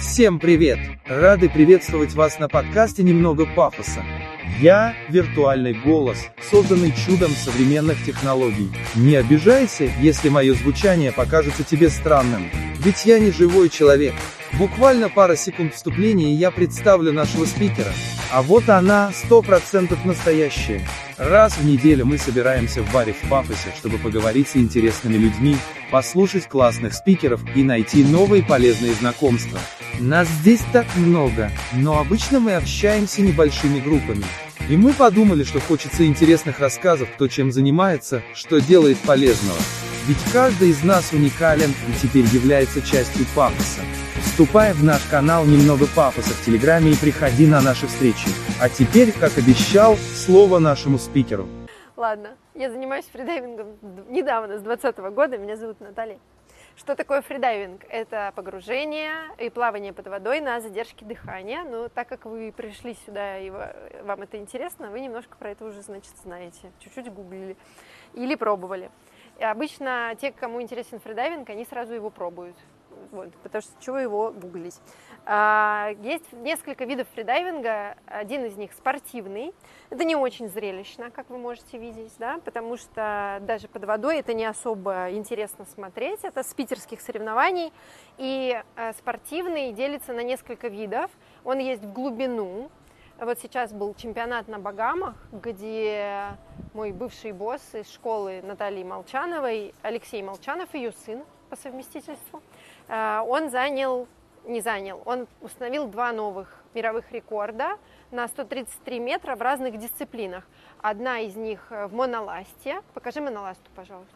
Всем привет! Рады приветствовать вас на подкасте «Немного пафоса». Я – виртуальный голос, созданный чудом современных технологий. Не обижайся, если мое звучание покажется тебе странным, ведь я не живой человек. Буквально пара секунд вступления и я представлю нашего спикера. А вот она, сто процентов настоящая. Раз в неделю мы собираемся в баре в Пафосе, чтобы поговорить с интересными людьми, послушать классных спикеров и найти новые полезные знакомства. Нас здесь так много, но обычно мы общаемся небольшими группами. И мы подумали, что хочется интересных рассказов, кто чем занимается, что делает полезного. Ведь каждый из нас уникален и теперь является частью пафоса. Вступай в наш канал «Немного пафоса» в Телеграме и приходи на наши встречи. А теперь, как обещал, слово нашему спикеру. Ладно, я занимаюсь фридайвингом недавно, с 2020 года, меня зовут Наталья. Что такое фридайвинг? Это погружение и плавание под водой на задержке дыхания. Но так как вы пришли сюда и вам это интересно, вы немножко про это уже, значит, знаете. Чуть-чуть гуглили или пробовали. И обычно те, кому интересен фридайвинг, они сразу его пробуют. Вот, потому что чего его гуглить. А, есть несколько видов фридайвинга. Один из них спортивный. Это не очень зрелищно, как вы можете видеть, да, потому что даже под водой это не особо интересно смотреть. Это с питерских соревнований. И а, спортивный делится на несколько видов. Он есть в глубину, вот сейчас был чемпионат на Багамах, где мой бывший босс из школы Натальи Молчановой, Алексей Молчанов, ее сын по совместительству, он занял, не занял, он установил два новых мировых рекорда на 133 метра в разных дисциплинах. Одна из них в моноласте. Покажи моноласту, пожалуйста.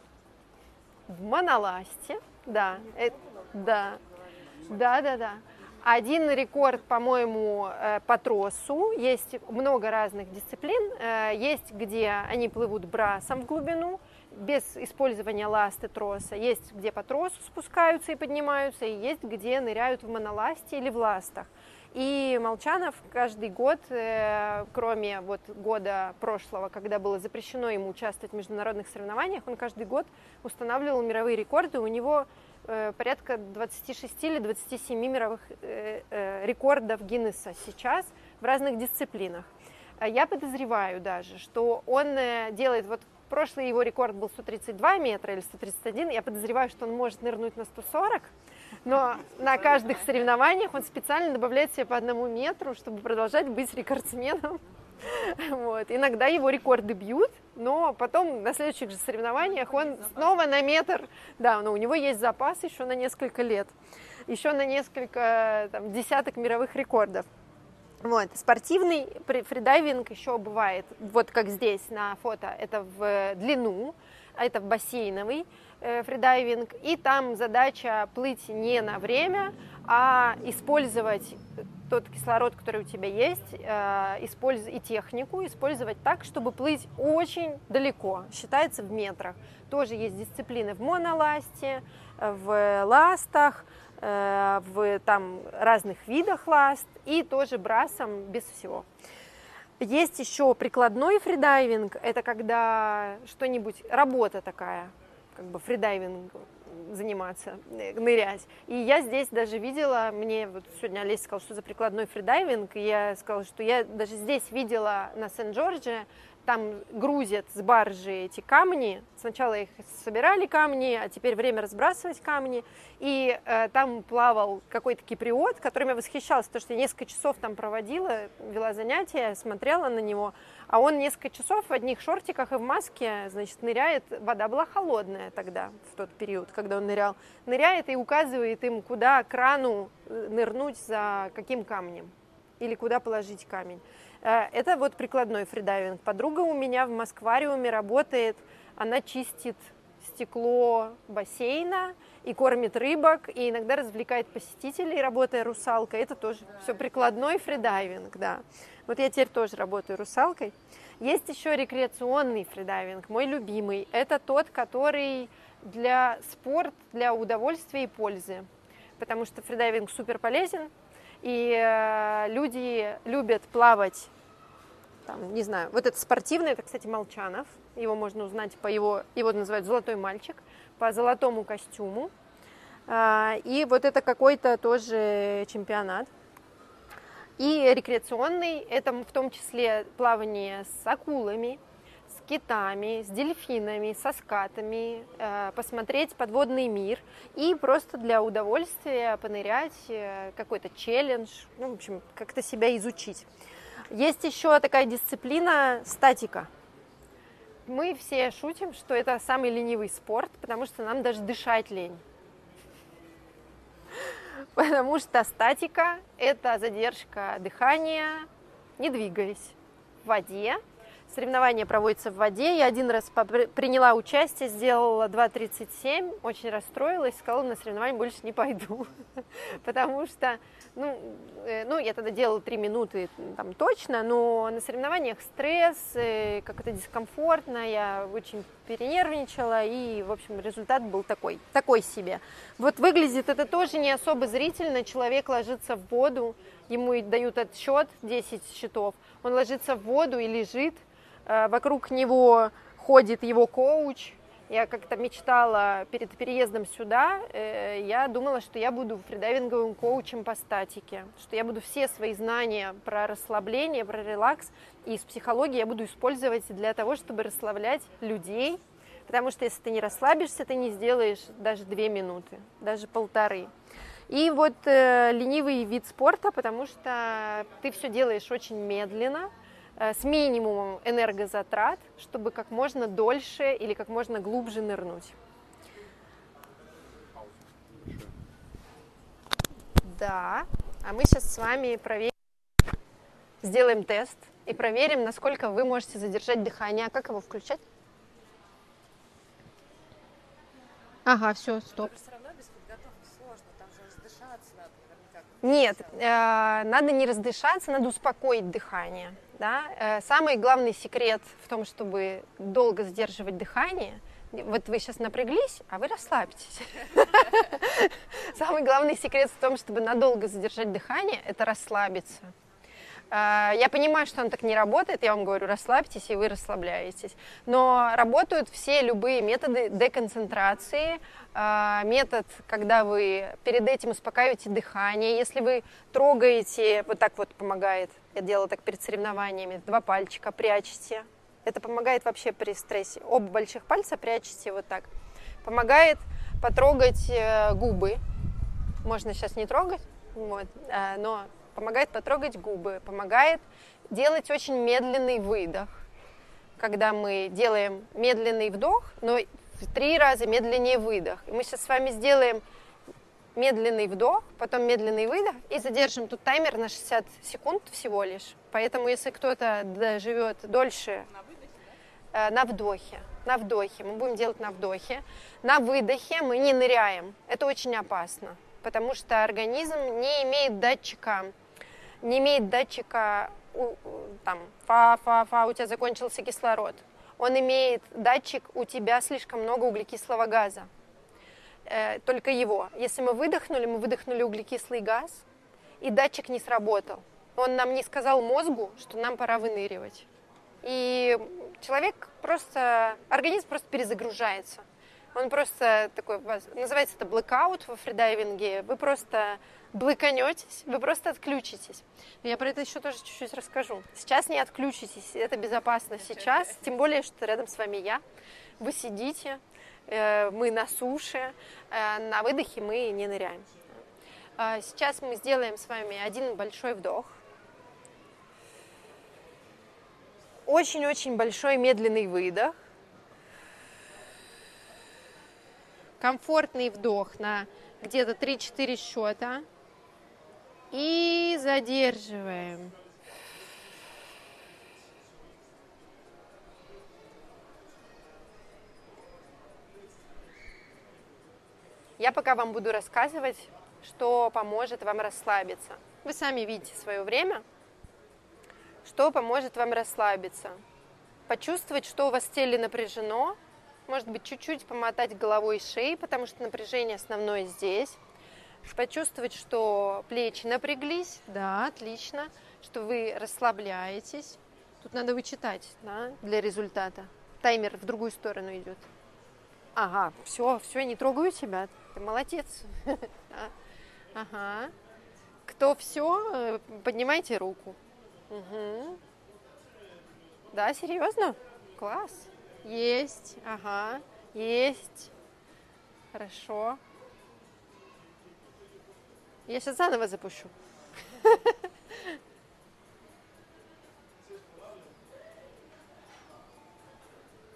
В моноласте, да, это, да, да, да, да. Один рекорд, по-моему, э, по тросу. Есть много разных дисциплин. Э, есть, где они плывут брасом в глубину, без использования ласты троса. Есть, где по тросу спускаются и поднимаются, и есть, где ныряют в моноласте или в ластах. И Молчанов каждый год, э, кроме вот года прошлого, когда было запрещено ему участвовать в международных соревнованиях, он каждый год устанавливал мировые рекорды. У него Э, порядка 26 или 27 мировых э, рекордов Гиннесса сейчас в разных дисциплинах. Я подозреваю даже, что он делает, вот прошлый его рекорд был 132 метра или 131, я подозреваю, что он может нырнуть на 140, но на каждых соревнованиях он специально добавляет себе по одному метру, чтобы продолжать быть рекордсменом Вот. Иногда его рекорды бьют, но потом на следующих же соревнованиях он снова на метр, да, но у него есть запас еще на несколько лет, еще на несколько там, десяток мировых рекордов. Вот. Спортивный фридайвинг еще бывает, вот как здесь на фото, это в длину, это в бассейновый э, фридайвинг, и там задача плыть не на время, а использовать тот кислород, который у тебя есть, э, и технику использовать так, чтобы плыть очень далеко, считается в метрах. Тоже есть дисциплины в моноласте, в ластах, э, в там разных видах ласт и тоже брасом без всего. Есть еще прикладной фридайвинг, это когда что-нибудь, работа такая, как бы фридайвинг заниматься, э, нырять. И я здесь даже видела, мне вот сегодня Олеся сказала, что за прикладной фридайвинг, и я сказала, что я даже здесь видела на Сент-Джордже, там грузят с баржи эти камни. Сначала их собирали камни, а теперь время разбрасывать камни. И э, там плавал какой-то киприот, которым я восхищалась, потому что я несколько часов там проводила, вела занятия, смотрела на него. А он несколько часов в одних шортиках и в маске, значит, ныряет. Вода была холодная тогда, в тот период, когда он нырял. Ныряет и указывает им, куда крану э, нырнуть за каким камнем или куда положить камень. Э, это вот прикладной фридайвинг. Подруга у меня в Москвариуме работает, она чистит стекло бассейна и кормит рыбок, и иногда развлекает посетителей, работая русалкой. Это тоже все прикладной фридайвинг, да. Вот я теперь тоже работаю русалкой. Есть еще рекреационный фридайвинг, мой любимый. Это тот, который для спорт, для удовольствия и пользы. Потому что фридайвинг супер полезен, и э, люди любят плавать, там, не знаю, вот это спортивный, это, кстати, Молчанов, его можно узнать по его, его называют «Золотой мальчик», по золотому костюму. А, и вот это какой-то тоже чемпионат. И рекреационный, это в том числе плавание с акулами, с китами, с дельфинами, со скатами, э, посмотреть подводный мир и просто для удовольствия понырять, э, какой-то челлендж, ну, в общем, как-то себя изучить. Есть еще такая дисциплина статика. Мы все шутим, что это самый ленивый спорт, потому что нам даже дышать лень. Потому что статика – это задержка дыхания, не двигаясь в воде. Соревнования проводятся в воде. Я один раз приняла участие, сделала 2.37, очень расстроилась, сказала, на соревнования больше не пойду. Потому что ну, э, ну, я тогда делала три минуты там точно, но на соревнованиях стресс, э, как это дискомфортно, я очень перенервничала, и, в общем, результат был такой, такой себе. Вот выглядит это тоже не особо зрительно, человек ложится в воду, ему дают отсчет, 10 счетов, он ложится в воду и лежит, вокруг него ходит его коуч, я как-то мечтала перед переездом сюда, э, я думала, что я буду фридайвинговым коучем по статике, что я буду все свои знания про расслабление, про релакс из психологии я буду использовать для того, чтобы расслаблять людей, потому что если ты не расслабишься, ты не сделаешь даже две минуты, даже полторы. И вот э, ленивый вид спорта, потому что ты все делаешь очень медленно, Э, с минимумом энергозатрат, чтобы как можно дольше или как можно глубже нырнуть. Да, а мы сейчас с вами проверим, сделаем тест и проверим, насколько вы можете задержать дыхание. А как его включать? Ага, все, стоп. Нет, э, надо не раздышаться, надо успокоить дыхание. Да? Э, самый главный секрет в том, чтобы долго сдерживать дыхание, вот вы сейчас напряглись, а вы расслабьтесь. Самый главный секрет в том, чтобы надолго задержать дыхание, это расслабиться. Э, я понимаю, что он так не работает, я вам говорю, расслабьтесь, и вы расслабляетесь. Но работают все любые методы деконцентрации, э, метод, когда вы перед этим успокаиваете дыхание. Если вы трогаете, вот так вот помогает, я делала так перед соревнованиями, два пальчика прячете. Это помогает вообще при стрессе. Оба больших пальца прячете вот так. Помогает потрогать э, губы. Можно сейчас не трогать, вот, но помогает потрогать губы, помогает делать очень медленный выдох. Когда мы делаем медленный вдох, но в три раза медленнее выдох. И мы сейчас с вами сделаем медленный вдох, потом медленный выдох и задержим тут таймер на 60 секунд всего лишь. Поэтому если кто-то доживет дольше на, выдохе, да? э, на вдохе, на вдохе, мы будем делать на вдохе, на выдохе мы не ныряем. Это очень опасно, потому что организм не имеет датчика не имеет датчика, там, фа-фа-фа, у тебя закончился кислород. Он имеет датчик, у тебя слишком много углекислого газа. Э, только его. Если мы выдохнули, мы выдохнули углекислый газ, и датчик не сработал. Он нам не сказал мозгу, что нам пора выныривать. И человек просто, организм просто перезагружается. Он просто такой, называется это blackout во фридайвинге. Вы просто блыканетесь, вы просто отключитесь. Я про это еще тоже чуть-чуть расскажу. Сейчас не отключитесь, это безопасно сейчас, тем более, что рядом с вами я. Вы сидите, мы на суше, э, на выдохе мы не ныряем. А сейчас мы сделаем с вами один большой вдох. Очень-очень большой медленный выдох. Комфортный вдох на где-то 3-4 счета. И задерживаем. Я пока вам буду рассказывать, что поможет вам расслабиться. Вы сами видите свое время, что поможет вам расслабиться. Почувствовать, что у вас в теле напряжено, может быть, чуть-чуть помотать головой и шеей, потому что напряжение основное здесь почувствовать, что плечи напряглись, да, отлично, что вы расслабляетесь. Тут надо вычитать, да, для результата. Таймер в другую сторону идет. Ага, все, все, не трогаю тебя. Ты молодец. Ага. Кто все, э, поднимайте руку. Угу. Да, серьезно? Класс. Есть. Ага. Есть. Хорошо. Я сейчас заново запущу.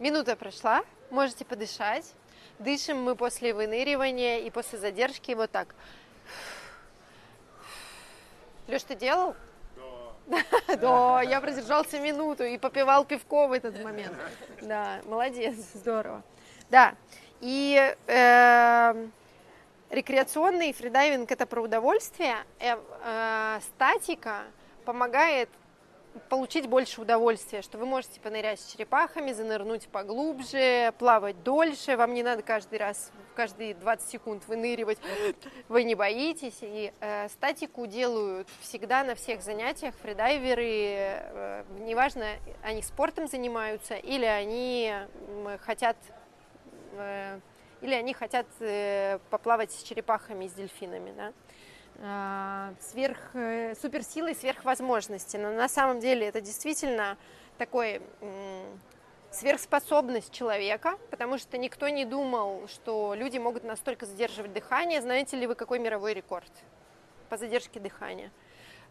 Минута прошла, можете подышать. Дышим мы после выныривания и после задержки вот так. Леш, ты делал? Да. Да, я продержался минуту и попивал пивко в этот момент. Да, молодец, здорово. Да, и э, рекреационный фридайвинг это про удовольствие, э, э, статика помогает получить больше удовольствия, что вы можете понырять с черепахами, занырнуть поглубже, плавать дольше, вам не надо каждый раз, каждые 20 секунд выныривать, вы не боитесь. И э, статику делают всегда на всех занятиях фридайверы, э, неважно, они спортом занимаются или они хотят э, или они хотят э, поплавать с черепахами с дельфинами, да. А, сверх, э, суперсилы, сверхвозможности. Но на самом деле это действительно такой сверхспособность человека, потому что никто не думал, что люди могут настолько задерживать дыхание. Знаете ли вы, какой мировой рекорд по задержке дыхания?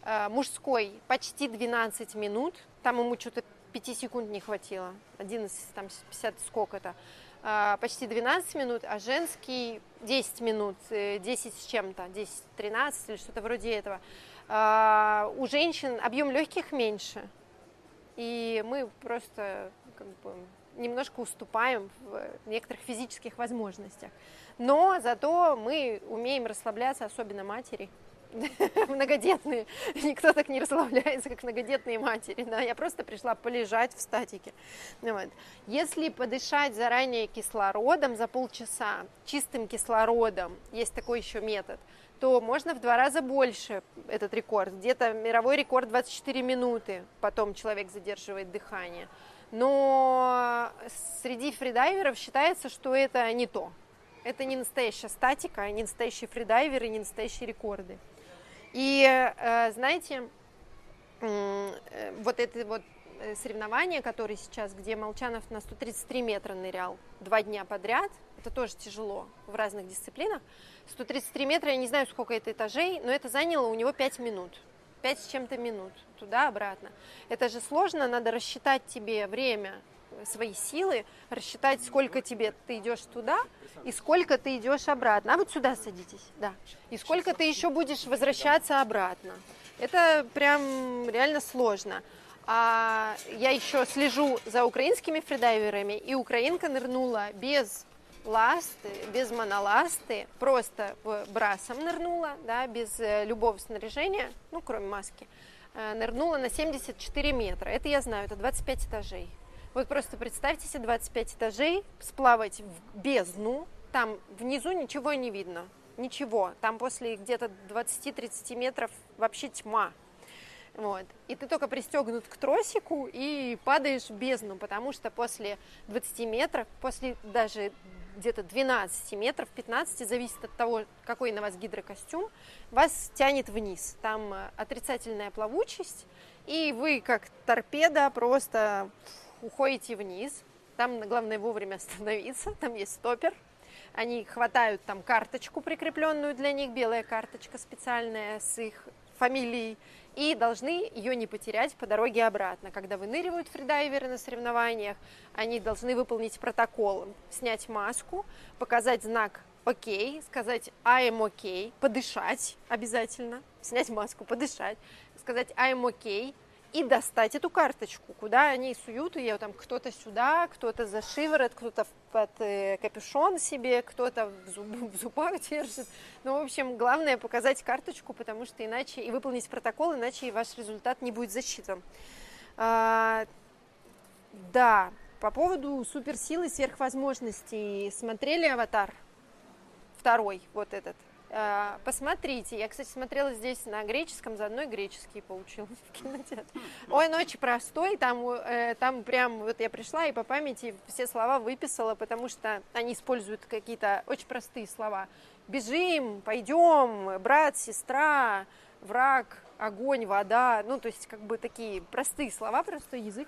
А, мужской почти 12 минут, там ему что-то 5 секунд не хватило, 11, там 50 сколько-то. А, почти 12 минут, а женский 10 минут, 10 э, с чем-то, 10-13 или что-то вроде этого. А, у женщин объем легких меньше, и мы просто как бы, немножко уступаем в некоторых физических возможностях. Но зато мы умеем расслабляться, особенно матери. многодетные. Никто так не расслабляется, как многодетные матери. Да? Я просто пришла полежать в статике. Вот. Если подышать заранее кислородом за полчаса, чистым кислородом, есть такой еще метод, то можно в два раза больше этот рекорд. Где-то мировой рекорд 24 минуты, потом человек задерживает дыхание. Но среди фридайверов считается, что это не то. Это не настоящая статика, не настоящие фридайверы, не настоящие рекорды. И э, знаете, э, вот это вот э, соревнование, которое сейчас, где Молчанов на 133 метра нырял два дня подряд, это тоже тяжело в разных дисциплинах. 133 метра, я не знаю, сколько это этажей, но это заняло у него 5 минут. 5 с чем-то минут, туда-обратно. Это же сложно, надо рассчитать тебе время, свои силы, рассчитать, сколько тебе ты идешь туда, и сколько ты идешь обратно. А вот сюда садитесь, да. И сколько ты еще будешь возвращаться обратно. Это прям реально сложно. А я еще слежу за украинскими фридайверами, и украинка нырнула без ласты, без моноласты, просто брасом нырнула, да, без э, любого снаряжения, ну, кроме маски, э, нырнула на 74 метра. Это я знаю, это 25 этажей. Вот просто представьте себе 25 этажей, сплавать в бездну, там внизу ничего не видно, ничего. Там после где-то 20-30 метров вообще тьма. Вот. И ты только пристегнут к тросику и падаешь в бездну, потому что после 20 метров, после даже где-то 12 метров, 15, зависит от того, какой на вас гидрокостюм, вас тянет вниз. Там э, отрицательная плавучесть, и вы как торпеда просто уходите вниз, там главное вовремя остановиться, там есть стопер, они хватают там карточку прикрепленную для них, белая карточка специальная с их фамилией, и должны ее не потерять по дороге обратно. Когда выныривают фридайверы на соревнованиях, они должны выполнить протокол, снять маску, показать знак окей, сказать I'm okay, подышать обязательно, снять маску, подышать, сказать I'm okay, и достать эту карточку, куда они суют ее, там кто-то сюда, кто-то за шиворот, кто-то под э, капюшон себе, кто-то в, зуб, в зубах держит. Ну, в общем, главное показать карточку, потому что иначе, и выполнить протокол, иначе ваш результат не будет засчитан. А, да, по поводу суперсилы, сверхвозможностей. Смотрели «Аватар»? Второй, вот этот. Э, посмотрите. Я, кстати, смотрела здесь на греческом, заодно и греческий получил в кинотеатре. Ой, он очень простой, там, э, там прям, вот я пришла и по памяти все слова выписала, потому что они используют какие-то очень простые слова. Бежим, пойдем, брат, сестра, враг, огонь, вода. Ну, то есть, как бы такие простые слова, простой язык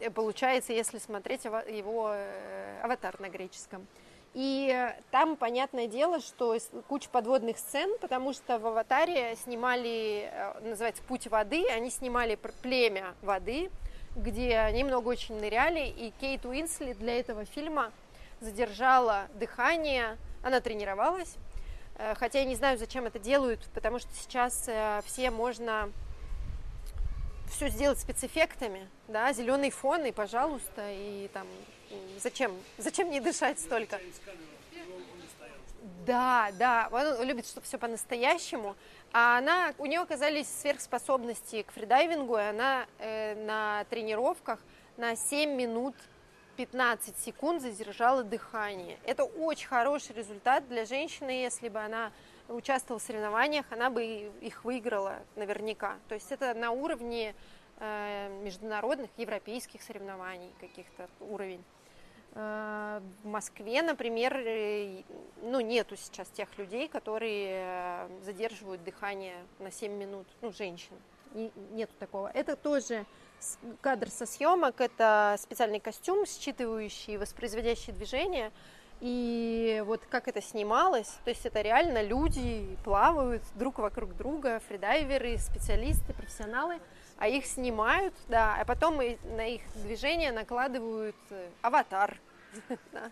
э, получается, если смотреть его аватар на греческом. И там, понятное дело, что куча подводных сцен, потому что в «Аватаре» снимали, э, называется «Путь воды», они снимали племя воды, где они много очень ныряли, и Кейт Уинсли для этого фильма задержала дыхание, она тренировалась, э, хотя я не знаю, зачем это делают, потому что сейчас э, все можно все сделать спецэффектами, да, зеленый фон и, пожалуйста, и там зачем, зачем не дышать столько? Да, да, он любит, чтобы все по-настоящему. А она, у нее оказались сверхспособности к фридайвингу, и она э, на тренировках на 7 минут 15 секунд задержала дыхание. Это очень хороший результат для женщины, если бы она участвовала в соревнованиях, она бы их выиграла наверняка. То есть это на уровне международных, европейских соревнований каких-то уровень. Э, в Москве, например, э, ну, нету сейчас тех людей, которые э, задерживают дыхание на 7 минут, ну, женщин. Нету такого. Это тоже кадр со съемок, это специальный костюм, считывающий и воспроизводящий движение. И вот как это снималось, то есть это реально люди плавают друг вокруг друга, фридайверы, специалисты, профессионалы, а их снимают, да, а потом на их движение накладывают аватар,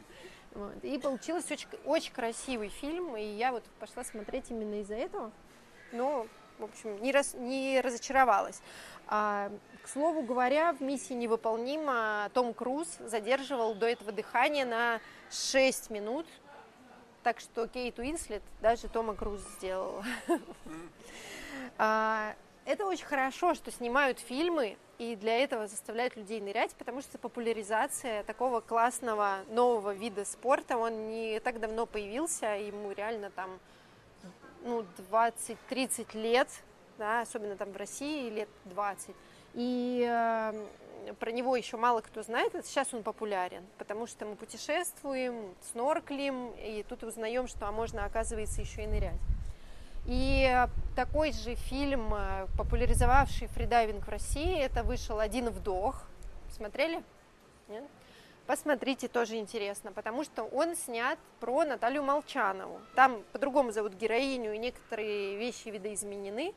Вот. И получился очень, очень красивый фильм, и я вот пошла смотреть именно из-за этого. Но, в общем, не, раз, не разочаровалась. А, к слову говоря, в миссии невыполнима Том Круз задерживал до этого дыхание на 6 минут. Так что Кейт Уинслет даже Тома Круз сделала. А, это очень хорошо, что снимают фильмы и для этого заставляют людей нырять, потому что популяризация такого классного нового вида спорта, он не так давно появился, ему реально там ну, 20-30 лет, да, особенно там в России лет 20. И э, про него еще мало кто знает, это сейчас он популярен, потому что мы путешествуем, снорклим, и тут узнаем, что а можно, оказывается, еще и нырять. И такой же фильм, э, популяризовавший фридайвинг в России, это вышел «Один вдох». Смотрели? Нет? Посмотрите, тоже интересно, потому что он снят про Наталью Молчанову. Там по-другому зовут героиню, и некоторые вещи видоизменены.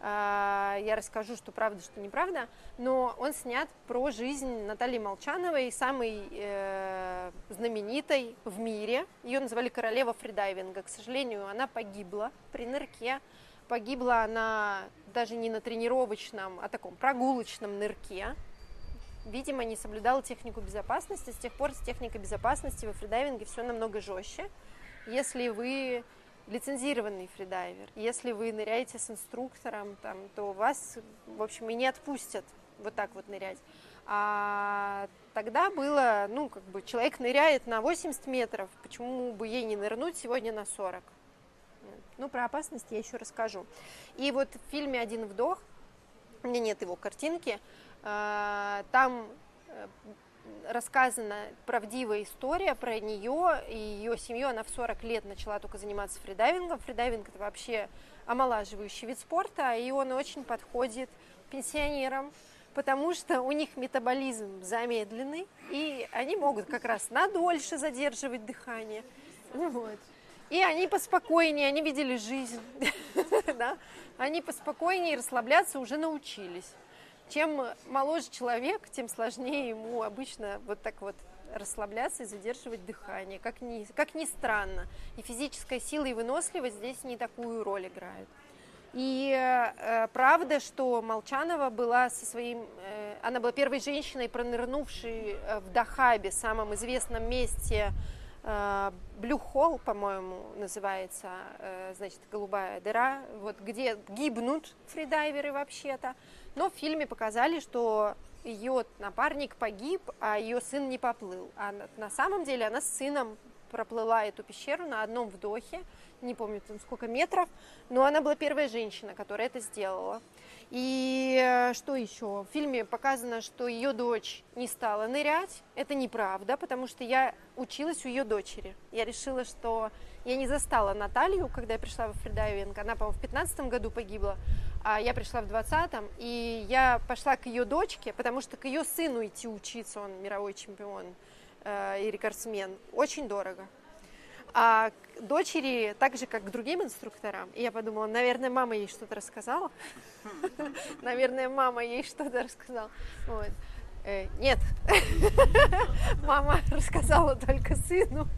А, я расскажу, что правда, что неправда, но он снят про жизнь Натальи Молчановой, самой э, знаменитой в мире. Ее называли королева фридайвинга. К сожалению, она погибла при нырке. Погибла она даже не на тренировочном, а таком прогулочном нырке. Видимо, не соблюдала технику безопасности. С тех пор с техникой безопасности во фридайвинге все намного жестче. Если вы лицензированный фридайвер. Если вы ныряете с инструктором, там, то вас, в общем, и не отпустят вот так вот нырять. А тогда было, ну, как бы человек ныряет на 80 метров, почему бы ей не нырнуть сегодня на 40? Ну, про опасность я еще расскажу. И вот в фильме «Один вдох», у меня нет его картинки, а, там э, рассказана правдивая история про нее и ее семью. Она в 40 лет начала только заниматься фридайвингом. Фридайвинг это вообще омолаживающий вид спорта, и он очень подходит пенсионерам, потому что у них метаболизм замедленный, и они могут как раз надольше задерживать дыхание. Вот. И они поспокойнее, они видели жизнь, да? они поспокойнее расслабляться уже научились. Чем моложе человек, тем сложнее ему обычно вот так вот расслабляться и задерживать дыхание, как ни, как ни странно. И физическая сила и выносливость здесь не такую роль играют. И э, правда, что Молчанова была со своим, э, она была первой женщиной, пронырнувшей э, в Дахабе, самом известном месте Blue Hole, по-моему, называется, э, значит, голубая дыра, вот где гибнут фридайверы вообще-то. Но в фильме показали, что ее напарник погиб, а ее сын не поплыл. А на самом деле она с сыном проплыла эту пещеру на одном вдохе, не помню там сколько метров, но она была первая женщина, которая это сделала. И э, что еще? В фильме показано, что ее дочь не стала нырять. Это неправда, потому что я училась у ее дочери. Я решила, что я не застала Наталью, когда я пришла в фридайвинг. Она, по-моему, в 15 году погибла, а я пришла в 20-м. И я пошла к ее дочке, потому что к ее сыну идти учиться, он мировой чемпион и рекордсмен, очень дорого а дочери так же, как к другим инструкторам. И я подумала, наверное, мама ей что-то рассказала. Наверное, мама ей что-то рассказала. Э, нет, мама рассказала только сыну,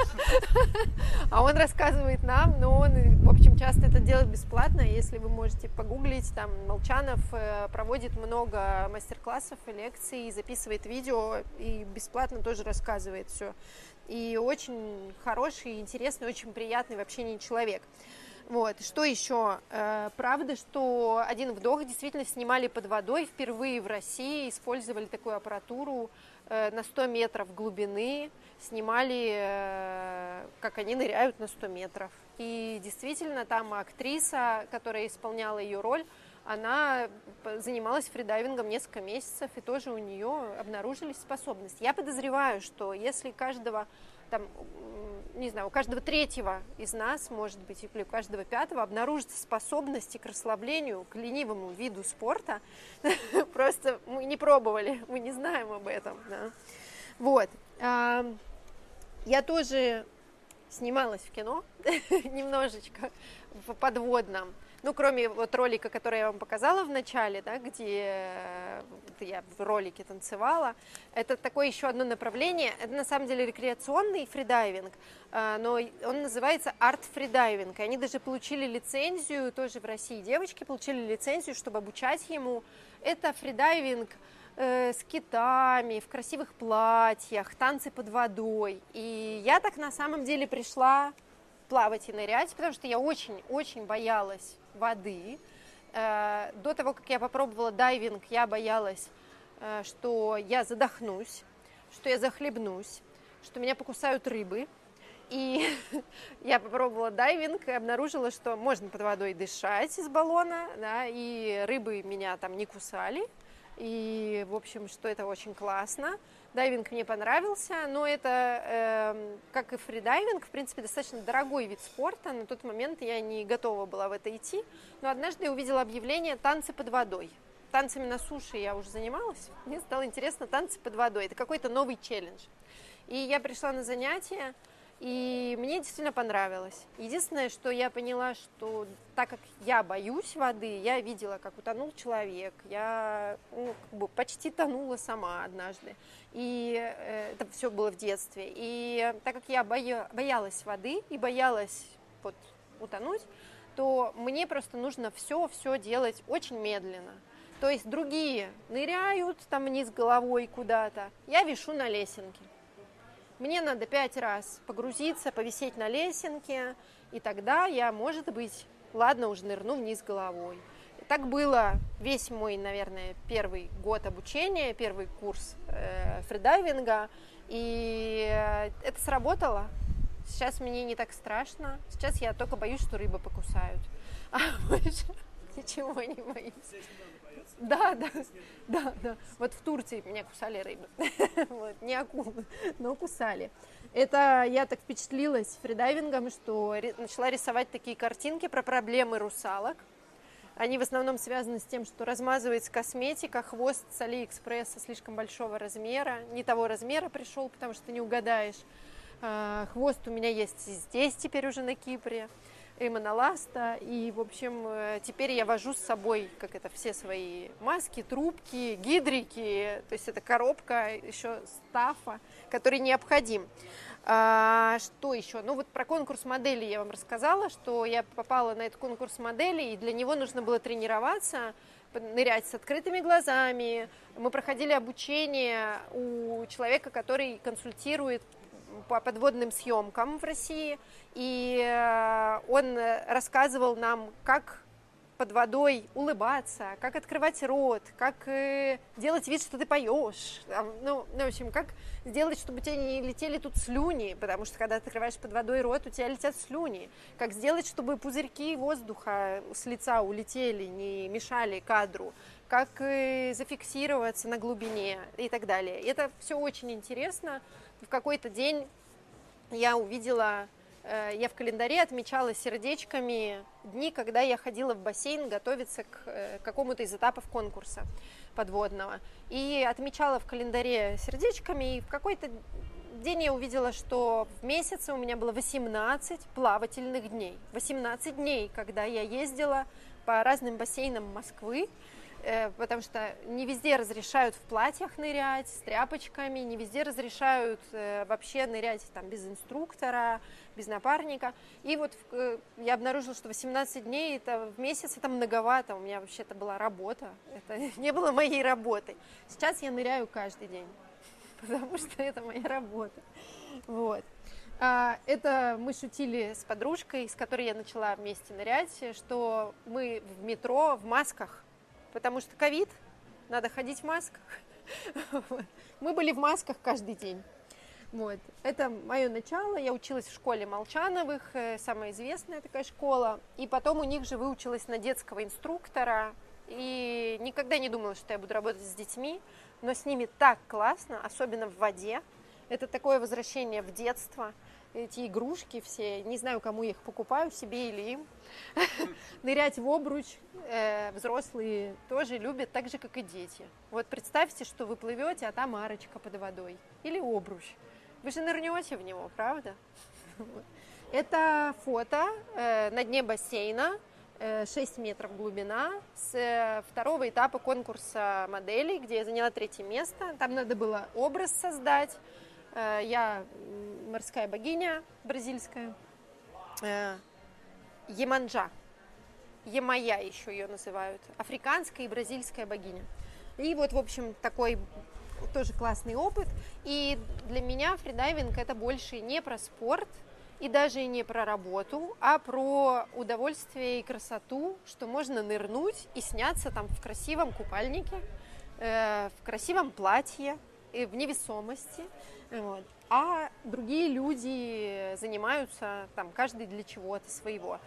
а он рассказывает нам, но он, в общем, часто это делает бесплатно. Если вы можете погуглить, там Молчанов э, проводит много мастер-классов и лекций, записывает видео и бесплатно тоже рассказывает все и очень хороший, интересный, очень приятный в общении человек. Вот. Что еще? Э, правда, что один вдох действительно снимали под водой. Впервые в России использовали такую аппаратуру э, на 100 метров глубины. Снимали, э, как они ныряют на 100 метров. И действительно, там актриса, которая исполняла ее роль, она занималась фридайвингом несколько месяцев, и тоже у нее обнаружились способности. Я подозреваю, что если каждого там, не знаю, у каждого третьего из нас, может быть, или у каждого пятого обнаружится способности к расслаблению, к ленивому виду спорта. Просто мы не пробовали, мы не знаем об этом. Вот. Я тоже снималась в кино немножечко в подводном ну, кроме вот ролика, который я вам показала в начале, да, где я в ролике танцевала, это такое еще одно направление. Это на самом деле рекреационный фридайвинг, а, но он называется арт-фридайвинг. Они даже получили лицензию, тоже в России девочки получили лицензию, чтобы обучать ему. Это фридайвинг э, с китами, в красивых платьях, танцы под водой. И я так на самом деле пришла плавать и нырять, потому что я очень-очень боялась воды. Э, до того, как я попробовала дайвинг, я боялась, э, что я задохнусь, что я захлебнусь, что меня покусают рыбы. И я попробовала дайвинг и обнаружила, что можно под водой дышать из баллона, да, и рыбы меня там не кусали. И, в общем, что это очень классно. Дайвинг мне понравился, но это, э, как и фридайвинг, в принципе, достаточно дорогой вид спорта. На тот момент я не готова была в это идти. Но однажды я увидела объявление «Танцы под водой». Танцами на суше я уже занималась. Мне стало интересно танцы под водой. Это какой-то новый челлендж. И я пришла на занятия, и мне действительно понравилось. Единственное, что я поняла, что так как я боюсь воды, я видела, как утонул человек, я ну, как бы почти тонула сама однажды. И э, это все было в детстве. И так как я боя, боялась воды и боялась вот, утонуть, то мне просто нужно все-все делать очень медленно. То есть другие ныряют там вниз головой куда-то, я вишу на лесенке. Мне надо пять раз погрузиться, повисеть на лесенке, и тогда я, может быть, ладно, уже нырну вниз головой. Так было весь мой, наверное, первый год обучения, первый курс э, фридайвинга, и э, это сработало. Сейчас мне не так страшно. Сейчас я только боюсь, что рыбы покусают. А больше ничего не боюсь. Да, да, да, да. Вот в Турции меня кусали рыбы. вот, не акулы, но кусали. Это я так впечатлилась фридайвингом, что начала рисовать такие картинки про проблемы русалок. Они в основном связаны с тем, что размазывается косметика, хвост с Алиэкспресса слишком большого размера, не того размера пришел, потому что не угадаешь. А, хвост у меня есть здесь теперь уже на Кипре и моноласта. И, в общем, э, теперь я вожу с собой, как это, все свои маски, трубки, гидрики. То есть это коробка еще стафа, который необходим. А, что еще? Ну вот про конкурс модели я вам рассказала, что я попала на этот конкурс модели, и для него нужно было тренироваться, нырять с открытыми глазами. Мы проходили обучение у человека, который консультирует по подводным съемкам в России, и э, он рассказывал нам, как под водой улыбаться, как открывать рот, как э, делать вид, что ты поешь. Ну, ну, в общем, как сделать, чтобы у тебя не летели тут слюни, потому что когда ты открываешь под водой рот, у тебя летят слюни. Как сделать, чтобы пузырьки воздуха с лица улетели, не мешали кадру. Как э, зафиксироваться на глубине и так далее. Это все очень интересно. В какой-то день я увидела Э, я в календаре отмечала сердечками дни, когда я ходила в бассейн готовиться к э, какому-то из этапов конкурса подводного. И отмечала в календаре сердечками, и в какой-то день я увидела, что в месяце у меня было 18 плавательных дней. 18 дней, когда я ездила по разным бассейнам Москвы, потому что не везде разрешают в платьях нырять, с тряпочками, не везде разрешают э, вообще нырять там без инструктора, без напарника. И вот э, я обнаружила, что 18 дней это в месяц это многовато, у меня вообще это была работа, это не было моей работой. Сейчас я ныряю каждый день, потому что это моя работа. Вот. А, это мы шутили с подружкой, с которой я начала вместе нырять, что мы в метро в масках потому что ковид, надо ходить в масках. Мы были в масках каждый день. Вот. Это мое начало. Я училась в школе Молчановых, э, самая известная такая школа. И потом у них же выучилась на детского инструктора. И никогда не думала, что я буду работать с детьми. Но с ними так классно, особенно в воде. Это такое возвращение в детство эти игрушки все, не знаю, кому я их покупаю, себе или им. Нырять в обруч э, взрослые тоже любят, так же, как и дети. Вот представьте, что вы плывете, а там арочка под водой или обруч. Вы же нырнете в него, правда? Это фото э, на дне бассейна, 6 э, метров глубина, с второго этапа конкурса моделей, где я заняла третье место. Там надо было образ создать, я морская богиня бразильская. Э, Еманджа. Емая еще ее называют. Африканская и бразильская богиня. И вот, в общем, такой тоже классный опыт. И для меня фридайвинг это больше не про спорт, и даже не про работу, а про удовольствие и красоту, что можно нырнуть и сняться там в красивом купальнике, э, в красивом платье, в невесомости. Вот. А другие люди занимаются там каждый для чего-то своего.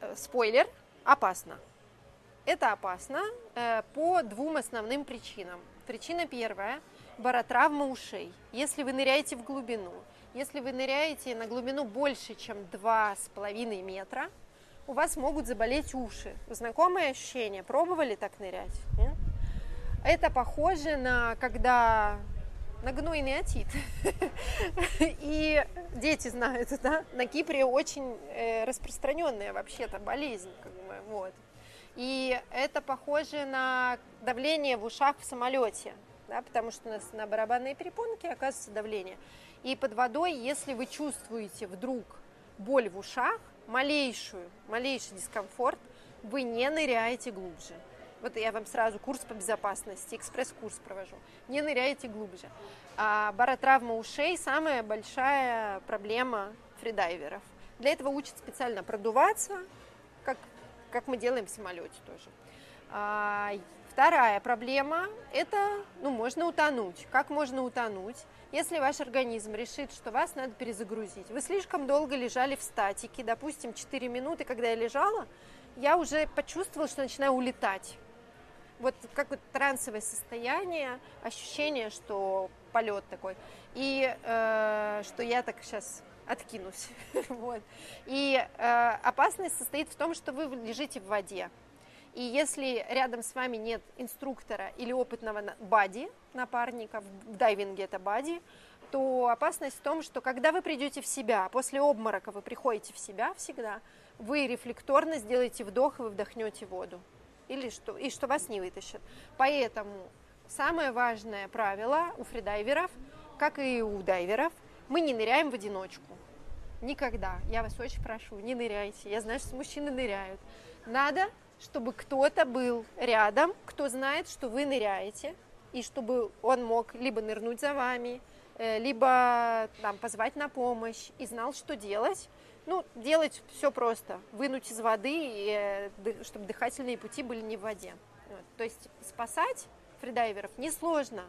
Э, спойлер, опасно. Это опасно э, по двум основным причинам. Причина первая – баротравма ушей. Если вы ныряете в глубину, если вы ныряете на глубину больше, чем 2,5 метра, у вас могут заболеть уши. Знакомое ощущение? Пробовали так нырять? Нет? Это похоже на когда на гнойный отит. И дети знают, да, на Кипре очень э, распространенная вообще-то болезнь, как бы, вот. И это похоже на давление в ушах в самолете, да, потому что у нас на барабанной перепонке оказывается давление. И под водой, если вы чувствуете вдруг боль в ушах, малейшую, малейший дискомфорт, вы не ныряете глубже. Вот я вам сразу курс по безопасности, экспресс-курс провожу. Не ныряйте глубже. А баротравма ушей – самая большая проблема фридайверов. Для этого учат специально продуваться, как, как мы делаем в самолете тоже. А, вторая проблема – это, ну, можно утонуть. Как можно утонуть? Если ваш организм решит, что вас надо перезагрузить. Вы слишком долго лежали в статике, допустим, 4 минуты, когда я лежала, я уже почувствовала, что начинаю улетать вот как вот трансовое состояние, ощущение, что полет такой, и э, что я так сейчас откинусь. вот. И э, опасность состоит в том, что вы лежите в воде. И если рядом с вами нет инструктора или опытного бади, напарника, в дайвинге это бади, то опасность в том, что когда вы придете в себя, после обморока вы приходите в себя всегда, вы рефлекторно сделаете вдох, и вы вдохнете воду или что, и что вас не вытащат. Поэтому самое важное правило у фридайверов, как и у дайверов, мы не ныряем в одиночку. Никогда. Я вас очень прошу, не ныряйте. Я знаю, что мужчины ныряют. Надо, чтобы кто-то был рядом, кто знает, что вы ныряете, и чтобы он мог либо нырнуть за вами, э, либо там, позвать на помощь и знал, что делать. Ну, делать все просто. Вынуть из воды, и, э, чтобы дыхательные пути были не в воде. Вот. То есть спасать фридайверов несложно,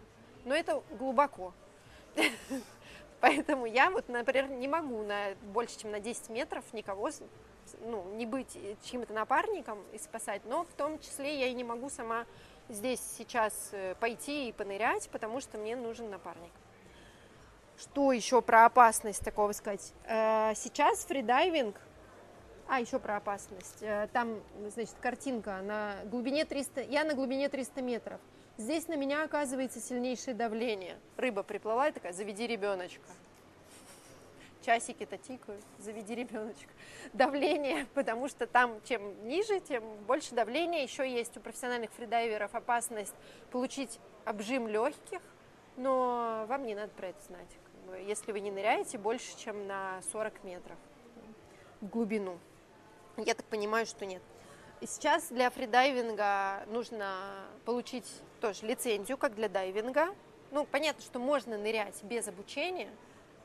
но это глубоко. Поэтому я вот, например, не могу на больше, чем на 10 метров никого ну, не быть чьим-то напарником и спасать, но в том числе я и не могу сама здесь сейчас э, пойти и понырять, потому что мне нужен напарник. Что еще про опасность такого сказать? Э, сейчас фридайвинг, а, еще про опасность. Э, там, значит, картинка на глубине 300, я на глубине 300 метров. Здесь на меня оказывается сильнейшее давление. Рыба приплыла и такая, заведи ребеночка. Часики-то тикают, заведи ребеночка. Давление, потому что там чем ниже, тем больше давления. Еще есть у профессиональных фридайверов опасность получить обжим легких, но вам не надо про это знать если вы не ныряете больше, чем на 40 метров в глубину. Я так понимаю, что нет. И сейчас для фридайвинга нужно получить тоже лицензию, как для дайвинга. Ну, понятно, что можно нырять без обучения,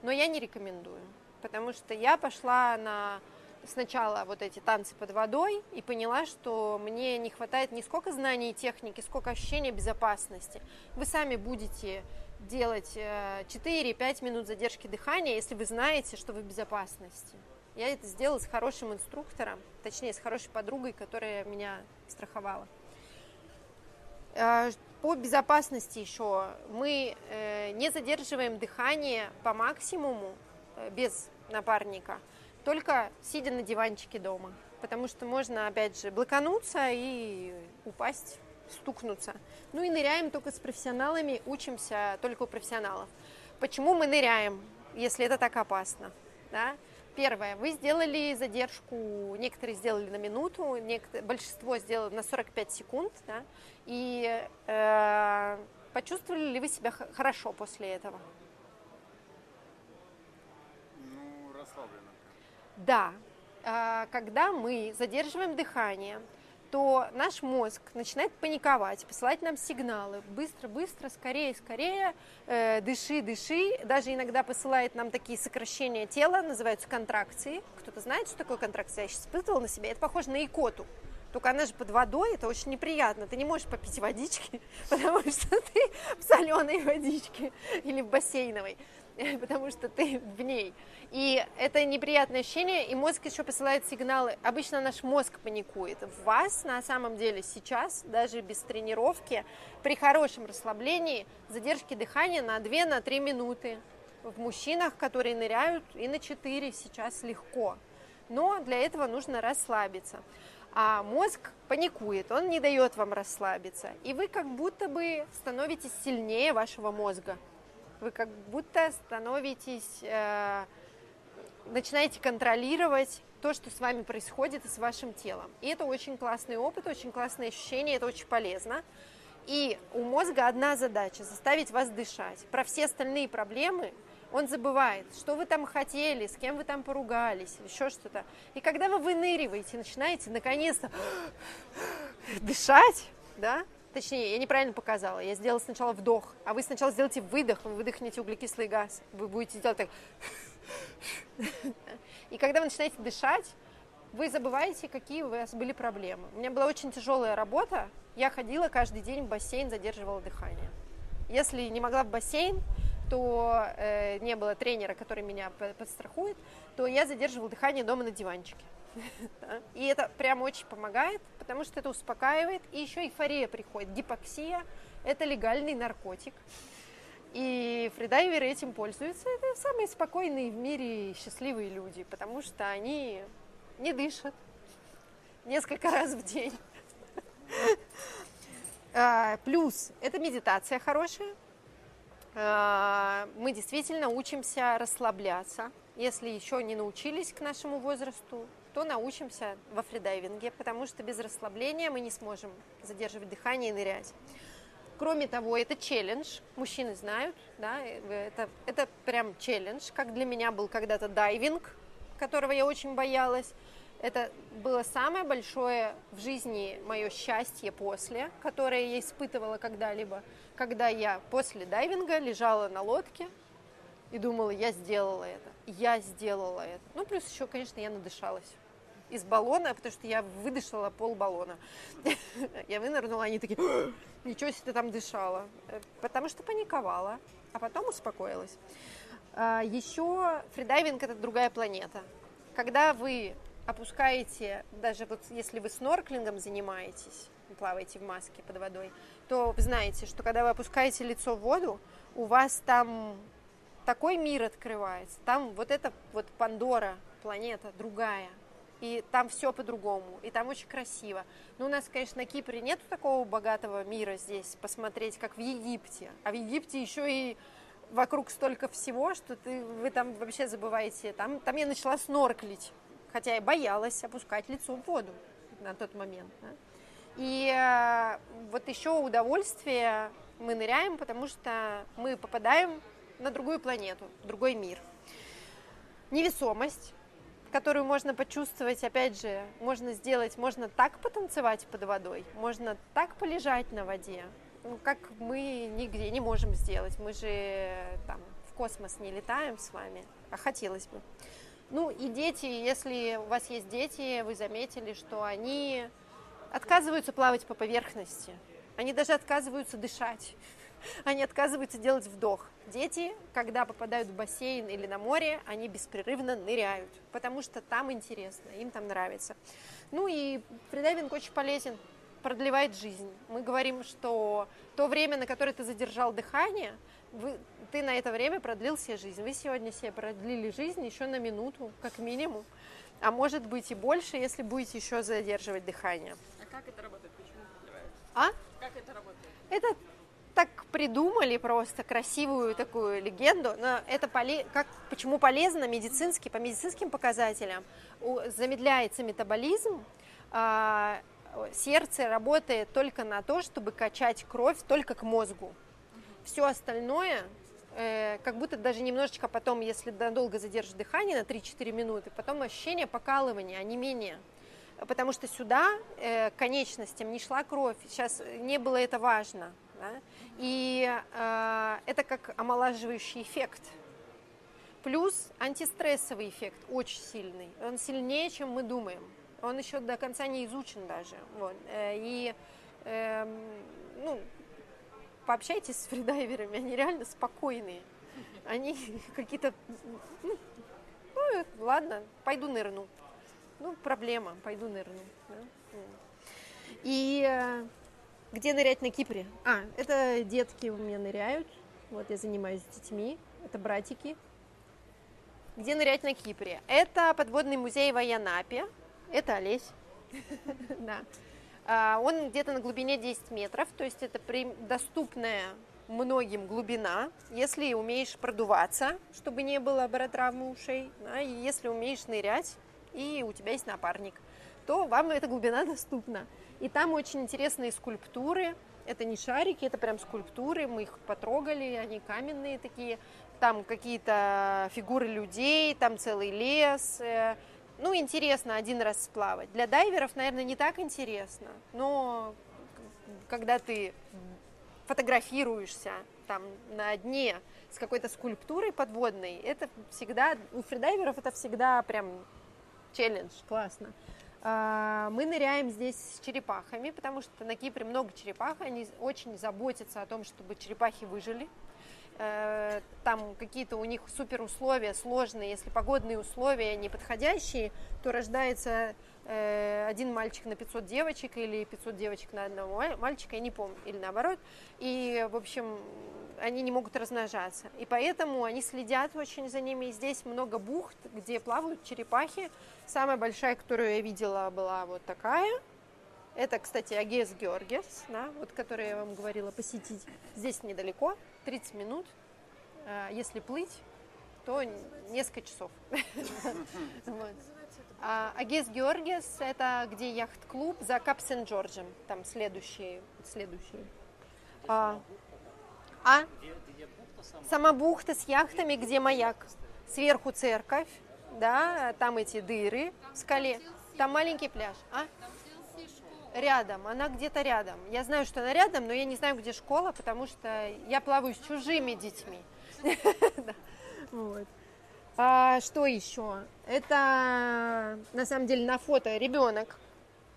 но я не рекомендую, потому что я пошла на сначала вот эти танцы под водой и поняла, что мне не хватает не сколько знаний и техники, сколько ощущения безопасности. Вы сами будете делать 4-5 э, минут задержки дыхания, если вы знаете, что вы в безопасности. Я это сделала с хорошим инструктором, точнее, с хорошей подругой, которая меня страховала. Э, по безопасности еще мы э, не задерживаем дыхание по максимуму без напарника, только сидя на диванчике дома, потому что можно, опять же, блокануться и упасть стукнуться. Ну и ныряем только с профессионалами, учимся только у профессионалов. Почему мы ныряем, если это так опасно? Да? Первое, вы сделали задержку, некоторые сделали на минуту, некоторые, большинство сделали на 45 секунд, да? и э, почувствовали ли вы себя хорошо после этого? Ну, расслабленно. Да, э, когда мы задерживаем дыхание, то наш мозг начинает паниковать, посылать нам сигналы. Быстро, быстро, скорее, скорее, э, дыши, дыши. Даже иногда посылает нам такие сокращения тела, называются контракции. Кто-то знает, что такое контракция? Я сейчас испытывала на себе. Это похоже на икоту. Только она же под водой, это очень неприятно. Ты не можешь попить водички, потому что ты в соленой водичке или в бассейновой. потому что ты в ней. И это неприятное ощущение, и мозг еще посылает сигналы. Обычно наш мозг паникует. В вас на самом деле сейчас, даже без тренировки, при хорошем расслаблении, задержки дыхания на 2-3 минуты. В мужчинах, которые ныряют, и на 4 сейчас легко. Но для этого нужно расслабиться. А мозг паникует, он не дает вам расслабиться. И вы как будто бы становитесь сильнее вашего мозга вы как будто становитесь, э, начинаете контролировать то, что с вами происходит и с вашим телом. И это очень классный опыт, очень классное ощущение, это очень полезно. И у мозга одна задача – заставить вас дышать. Про все остальные проблемы он забывает, что вы там хотели, с кем вы там поругались, еще что-то. И когда вы выныриваете, начинаете наконец-то дышать, да, Точнее, я неправильно показала. Я сделала сначала вдох, а вы сначала сделайте выдох, вы выдохнете углекислый газ. Вы будете делать так. И когда вы начинаете дышать, вы забываете, какие у вас были проблемы. У меня была очень тяжелая работа. Я ходила каждый день в бассейн, задерживала дыхание. Если не могла в бассейн, то э, не было тренера, который меня подстрахует, то я задерживала дыхание дома на диванчике. И это прям очень помогает, потому что это успокаивает. И еще эйфория приходит. Гипоксия – это легальный наркотик. И фридайверы этим пользуются. Это самые спокойные в мире счастливые люди, потому что они не дышат несколько раз в день. А, плюс это медитация хорошая. А, мы действительно учимся расслабляться. Если еще не научились к нашему возрасту, то научимся во фридайвинге, потому что без расслабления мы не сможем задерживать дыхание и нырять. Кроме того, это челлендж, мужчины знают, да, это, это прям челлендж, как для меня был когда-то дайвинг, которого я очень боялась. Это было самое большое в жизни мое счастье после, которое я испытывала когда-либо, когда я после дайвинга лежала на лодке и думала, я сделала это, я сделала это. Ну, плюс еще, конечно, я надышалась из баллона, потому что я выдышала пол баллона. Я вынырнула, они такие, ничего себе ты там дышала. Э, потому что паниковала, а потом успокоилась. А, Еще фридайвинг – это другая планета. Когда вы опускаете, даже вот если вы снорклингом занимаетесь, плаваете в маске под водой, то вы знаете, что когда вы опускаете лицо в воду, у вас там такой мир открывается. Там вот эта вот Пандора, планета другая. И там все по-другому, и там очень красиво. Но у нас, конечно, на Кипре нет такого богатого мира здесь посмотреть, как в Египте. А в Египте еще и вокруг столько всего, что ты, вы там вообще забываете. Там, там я начала снорклить, хотя я боялась опускать лицо в воду на тот момент. Да? И э, вот еще удовольствие мы ныряем, потому что мы попадаем на другую планету, в другой мир. Невесомость, которую можно почувствовать, опять же, можно сделать, можно так потанцевать под водой, можно так полежать на воде, ну, как мы нигде не можем сделать. Мы же там в космос не летаем с вами, а хотелось бы. Ну и дети, если у вас есть дети, вы заметили, что они отказываются плавать по поверхности, они даже отказываются дышать они отказываются делать вдох. Дети, когда попадают в бассейн или на море, они беспрерывно ныряют, потому что там интересно, им там нравится. Ну и фридайвинг очень полезен, продлевает жизнь. Мы говорим, что то время, на которое ты задержал дыхание, вы, ты на это время продлил себе жизнь. Вы сегодня себе продлили жизнь еще на минуту, как минимум. А может быть и больше, если будете еще задерживать дыхание. А как это работает? Почему продлевает? А? Как это работает? Это так придумали просто красивую такую легенду, но это поле... как, почему полезно медицински, по медицинским показателям замедляется метаболизм, а, сердце работает только на то, чтобы качать кровь только к мозгу. Все остальное, э, как будто даже немножечко потом, если долго задержишь дыхание на 3-4 минуты, потом ощущение покалывания, а не менее. Потому что сюда э, конечностям не шла кровь, сейчас не было это важно. Да? И э, это как омолаживающий эффект. Плюс антистрессовый эффект очень сильный. Он сильнее, чем мы думаем. Он еще до конца не изучен даже. Вот. Э, и э, ну, пообщайтесь с фридайверами, они реально спокойные. Они какие-то, ну, ну, ладно, пойду нырну. Ну, проблема, пойду нырну. Да? И э, где нырять на Кипре? А, это детки у меня ныряют. Вот я занимаюсь с детьми. Это братики. Где нырять на Кипре? Это подводный музей в Аянапе. Это Олесь. Да. А, он где-то на глубине 10 метров, то есть это доступная многим глубина, если умеешь продуваться, чтобы не было баротравмы ушей, и если умеешь нырять, и у тебя есть напарник, то вам эта глубина доступна. И там очень интересные скульптуры. Это не шарики, это прям скульптуры. Мы их потрогали, они каменные такие. Там какие-то фигуры людей, там целый лес. Э, ну, интересно один раз сплавать. Для дайверов, наверное, не так интересно, но когда ты фотографируешься там на дне с какой-то скульптурой подводной, это всегда, у фридайверов это всегда прям челлендж, классно. А, мы ныряем здесь с черепахами, потому что на Кипре много черепах, они очень заботятся о том, чтобы черепахи выжили. Э, там какие-то у них супер условия сложные, если погодные условия неподходящие, то рождается один мальчик на 500 девочек или 500 девочек на одного мальчика, я не помню, или наоборот. И, в общем, они не могут размножаться. И поэтому они следят очень за ними. И здесь много бухт, где плавают черепахи. Самая большая, которую я видела, была вот такая. Это, кстати, Агес Георгиевс, да, вот, которую я вам говорила посетить. Здесь недалеко, 30 минут. А, если плыть, то несколько часов. А Агес Георгиевс – это где яхт-клуб за Кап Сен-Джорджем. Там следующий. следующий. А, а? Сама бухта с яхтами, где маяк. Сверху церковь, да, там эти дыры в скале. Там маленький пляж. А? Рядом, она где-то рядом. Я знаю, что она рядом, но я не знаю, где школа, потому что я плаваю с чужими детьми. Вот. А, что еще? Это на самом деле на фото ребенок,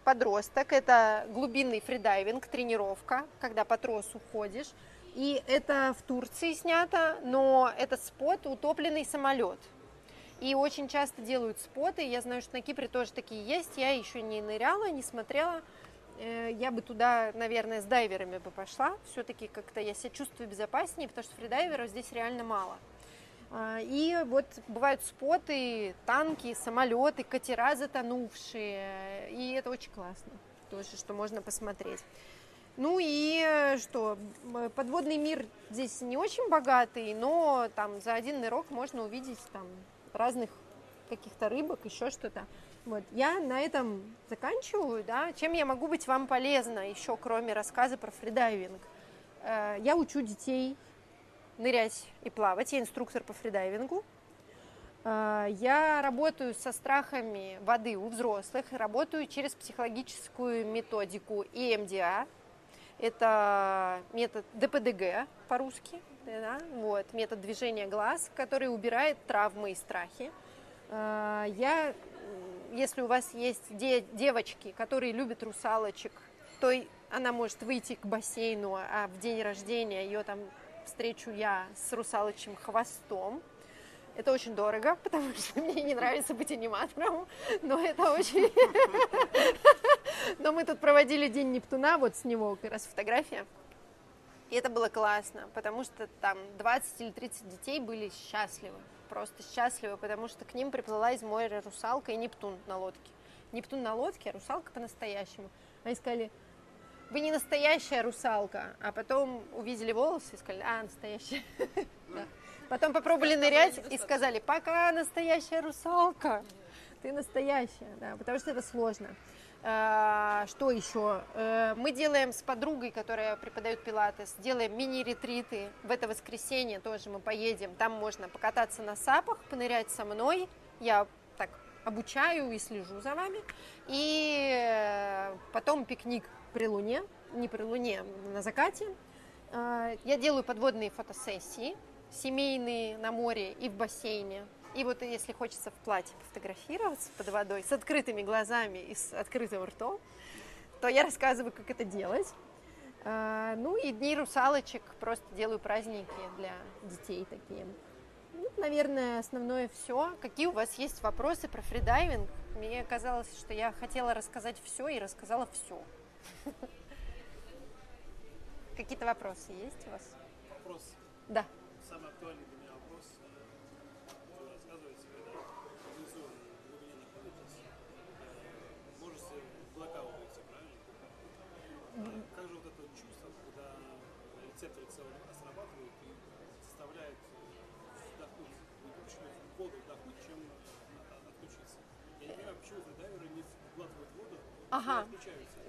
подросток. Это глубинный фридайвинг, тренировка, когда по тросу ходишь. И это в Турции снято, но этот спот утопленный самолет. И очень часто делают споты. Я знаю, что на Кипре тоже такие есть. Я еще не ныряла, не смотрела. Э, я бы туда, наверное, с дайверами бы пошла. Все-таки как-то я себя чувствую безопаснее, потому что фридайверов здесь реально мало. А, и вот бывают споты, танки, самолеты, катера затонувшие. И это очень классно тоже, что можно посмотреть. Ну и э, что, подводный мир здесь не очень богатый, но там за один нырок можно увидеть там разных каких-то рыбок, еще что-то. Вот, я на этом заканчиваю, да. Чем я могу быть вам полезна еще, кроме рассказа про фридайвинг? Э, я учу детей нырять и плавать, я инструктор по фридайвингу. Э, я работаю со страхами воды у взрослых, работаю через психологическую методику EMDA, это метод ДПДГ по-русски, да, вот, метод движения глаз, который убирает травмы и страхи. А, я, если у вас есть де- девочки, которые любят русалочек, то она может выйти к бассейну, а в день рождения ее там встречу я с русалочим хвостом. Это очень дорого, потому что мне не нравится быть аниматором, но это очень... Но мы тут проводили День Нептуна, вот с него как раз фотография. И это было классно, потому что там 20 или 30 детей были счастливы, просто счастливы, потому что к ним приплыла из моря русалка и Нептун на лодке. Нептун на лодке, а русалка по-настоящему. Они сказали, вы не настоящая русалка, а потом увидели волосы и сказали, а, настоящая. Потом попробовали нырять и сказали, пока настоящая русалка, ты настоящая, да, потому что это сложно. А, что еще? Э, мы делаем с подругой, которая преподает пилатес, делаем мини-ретриты. В это воскресенье тоже мы поедем. Там можно покататься на сапах, понырять со мной. Я так обучаю и слежу за вами. И э, потом пикник при луне, не при луне, на закате. А, я делаю подводные фотосессии, семейные на море и в бассейне. И вот если хочется в платье пофотографироваться под водой с открытыми глазами и с открытым ртом, то я рассказываю, как это делать. А, ну и дни русалочек просто делаю праздники для детей такие. Ну, наверное, основное все. Какие у вас есть вопросы про фридайвинг? Мне казалось, что я хотела рассказать все и рассказала все. Какие-то вопросы есть у вас? Вопрос. Да. Самый актуальный для меня вопрос. Вы рассказываете, когда внизу в глубине находитесь, э, можете блокаут выйти, правильно? Ага.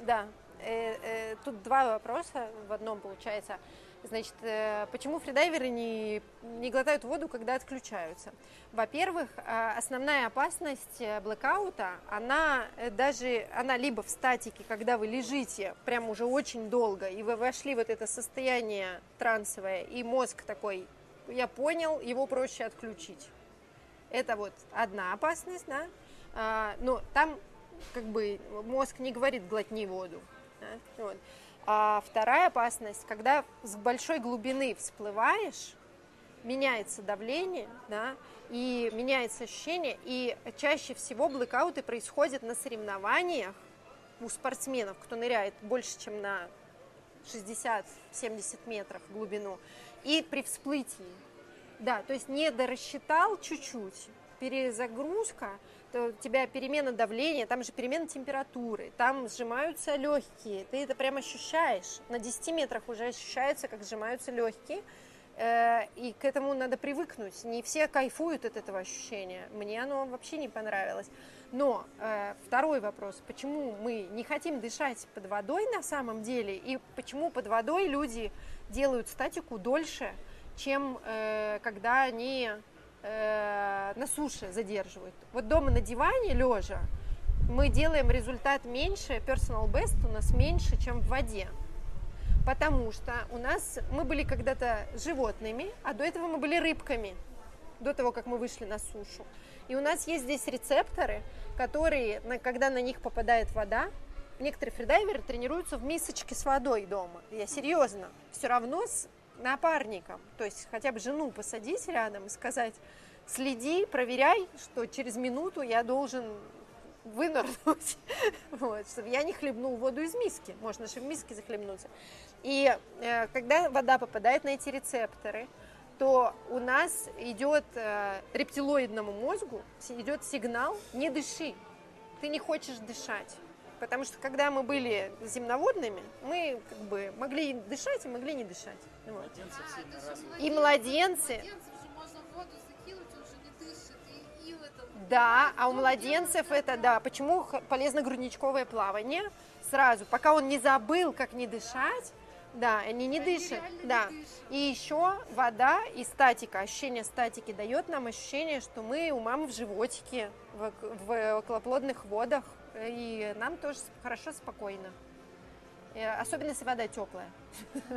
Да, Э, э, тут два вопроса в одном получается. Значит, э, почему фридайверы не, не глотают воду, когда отключаются? Во-первых, основная опасность блэкаута, она даже, она либо в статике, когда вы лежите прям уже очень долго, и вы вошли в вот это состояние трансовое, и мозг такой, я понял, его проще отключить. Это вот одна опасность, да. А, но там как бы мозг не говорит глотни воду. да, вот. А вторая опасность, когда с большой глубины всплываешь, меняется давление, да, и меняется ощущение, и чаще всего блэкауты происходят на соревнованиях у спортсменов, кто ныряет больше, чем на 60-70 метров глубину, и при всплытии. Да, то есть не дорассчитал чуть-чуть, перезагрузка, у тебя перемена давления, там же перемена температуры, там сжимаются легкие, ты это прям ощущаешь. На 10 метрах уже ощущается, как сжимаются легкие, э, и к этому надо привыкнуть. Не все кайфуют от этого ощущения. Мне оно вообще не понравилось. Но э, второй вопрос, почему мы не хотим дышать под водой на самом деле, и почему под водой люди делают статику дольше, чем э, когда они э, на суше задерживают. Вот дома на диване лежа мы делаем результат меньше, personal best у нас меньше, чем в воде. Потому что у нас мы были когда-то животными, а до этого мы были рыбками. до того, как мы вышли на сушу. И у нас есть здесь рецепторы, которые, когда на них попадает вода, некоторые фридайверы тренируются в мисочке с водой дома. Я серьезно. Все равно напарником. То есть хотя бы жену посадить рядом и сказать, следи, проверяй, что через минуту я должен вынырнуть, вот, чтобы я не хлебнул воду из миски. Можно же в миске захлебнуться. И э, когда вода попадает на эти рецепторы, то у нас идет э, рептилоидному мозгу идет сигнал «не дыши», ты не хочешь дышать. Потому что когда мы были земноводными, мы как бы могли дышать и могли не дышать. Вот. И младенцы, Младенцев же можно в воду закинуть, он же не дышит, и, и этом... Да, а у младенцев это, да, почему полезно грудничковое плавание сразу, пока он не забыл, как не дышать, да, они не Они дышат, реально не да. дышат. И еще вода и статика, ощущение статики дает нам ощущение, что мы у мамы в животике, в, в околоплодных водах, и нам тоже хорошо, спокойно. Особенно если вода теплая.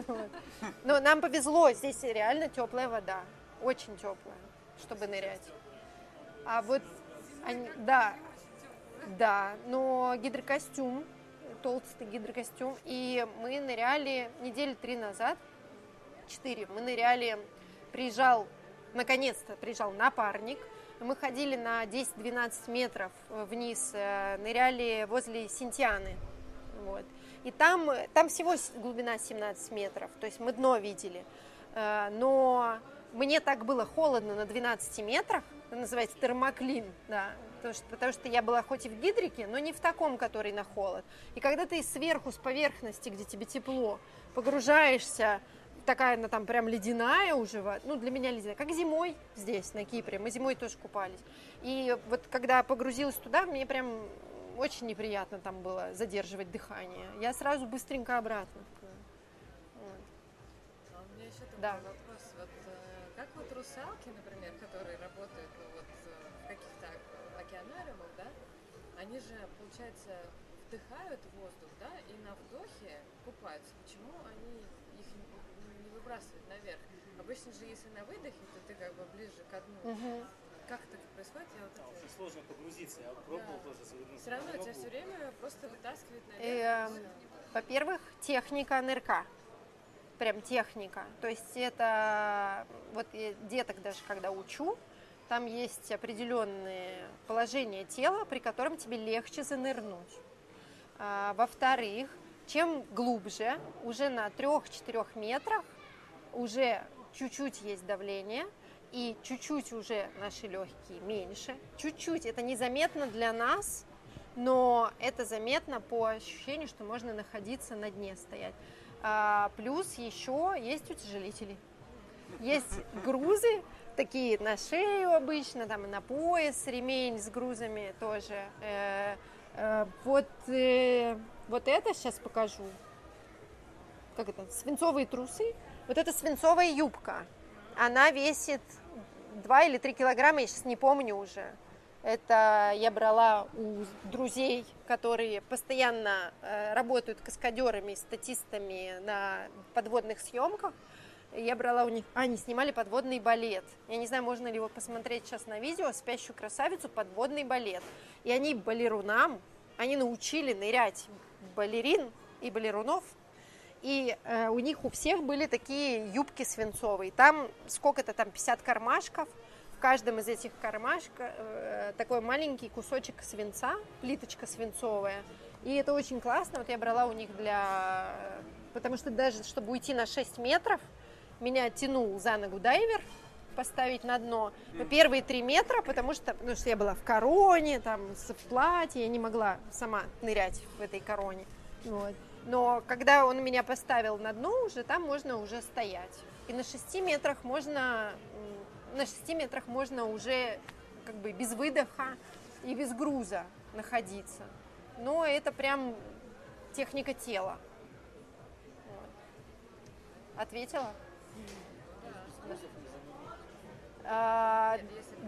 Но нам повезло, здесь реально теплая вода, очень теплая, чтобы нырять. А вот, да, да, но гидрокостюм, толстый гидрокостюм, и мы ныряли недели три назад, четыре, мы ныряли, приезжал, наконец-то приезжал напарник, мы ходили на 10-12 метров э, вниз, э, ныряли возле Синтианы, вот. И там, э, там всего глубина 17 метров, то есть мы дно видели. Но мне так было холодно на 12 метрах, это называется термоклин, да, потому что, потому что я была хоть и в гидрике, но не в таком, который на холод. И когда ты сверху, с поверхности, где тебе тепло, погружаешься, такая она там прям ледяная уже, ну для меня ледяная, как зимой здесь, на Кипре, мы зимой тоже купались. И вот когда погрузилась туда, мне прям очень неприятно там было задерживать дыхание. Я сразу быстренько обратно. Вот. А у меня еще такой Да. вопрос. Вот э, как вот русалки, например, которые работают ну, вот, э, в каких-то ак- океанариумах, да, они же, получается, вдыхают воздух, да, и на вдохе купаются. Почему они их выбрасывают наверх? Обычно же, если на выдохе, то ты как бы ближе к дну. Мгм. Как это происходит? Я вот Да, это... очень сложно погрузиться. Я пробовал Да. тоже. ну, Все равно тебя все время просто вытаскивает наверх. И, всё. Во-первых, техника нырка. Прям техника. То есть это вот я деток даже когда учу, там есть определенные положения тела, при котором тебе легче занырнуть. А, Во-вторых, чем глубже, уже на 3-4 метрах уже чуть-чуть есть давление, и чуть-чуть уже наши легкие меньше. Чуть-чуть, это незаметно для нас, но это заметно по ощущению, что можно находиться на дне стоять. А, плюс еще есть утяжелители. Есть грузы, такие на шею обычно, там и на пояс, ремень с грузами тоже. Э, э, вот, э, вот это сейчас покажу. Как это? Свинцовые трусы. Вот это свинцовая юбка. Она весит 2 или 3 килограмма, я сейчас не помню уже. Это я брала у друзей, которые постоянно э, работают каскадерами, статистами на подводных съемках. Я брала у них, а, они снимали подводный балет. Я не знаю, можно ли его посмотреть сейчас на видео, «Спящую красавицу. Подводный балет». И они балерунам, они научили нырять балерин и балерунов и э, у них у всех были такие юбки свинцовые. Там сколько-то там 50 кармашков. В каждом из этих кармашков э, такой маленький кусочек свинца, плиточка свинцовая. И это очень классно. Вот я брала у них для... Потому что даже чтобы уйти на 6 метров, меня тянул за ногу дайвер поставить на дно. Но первые три метра, потому что, потому что я была в короне, там, в платье, я не могла сама нырять в этой короне. Вот. Но когда он меня поставил на дно уже, там можно уже стоять. И на 6 метрах можно, на 6 метрах можно уже как бы без выдоха и без груза находиться. Но это прям техника тела. Ответила? А,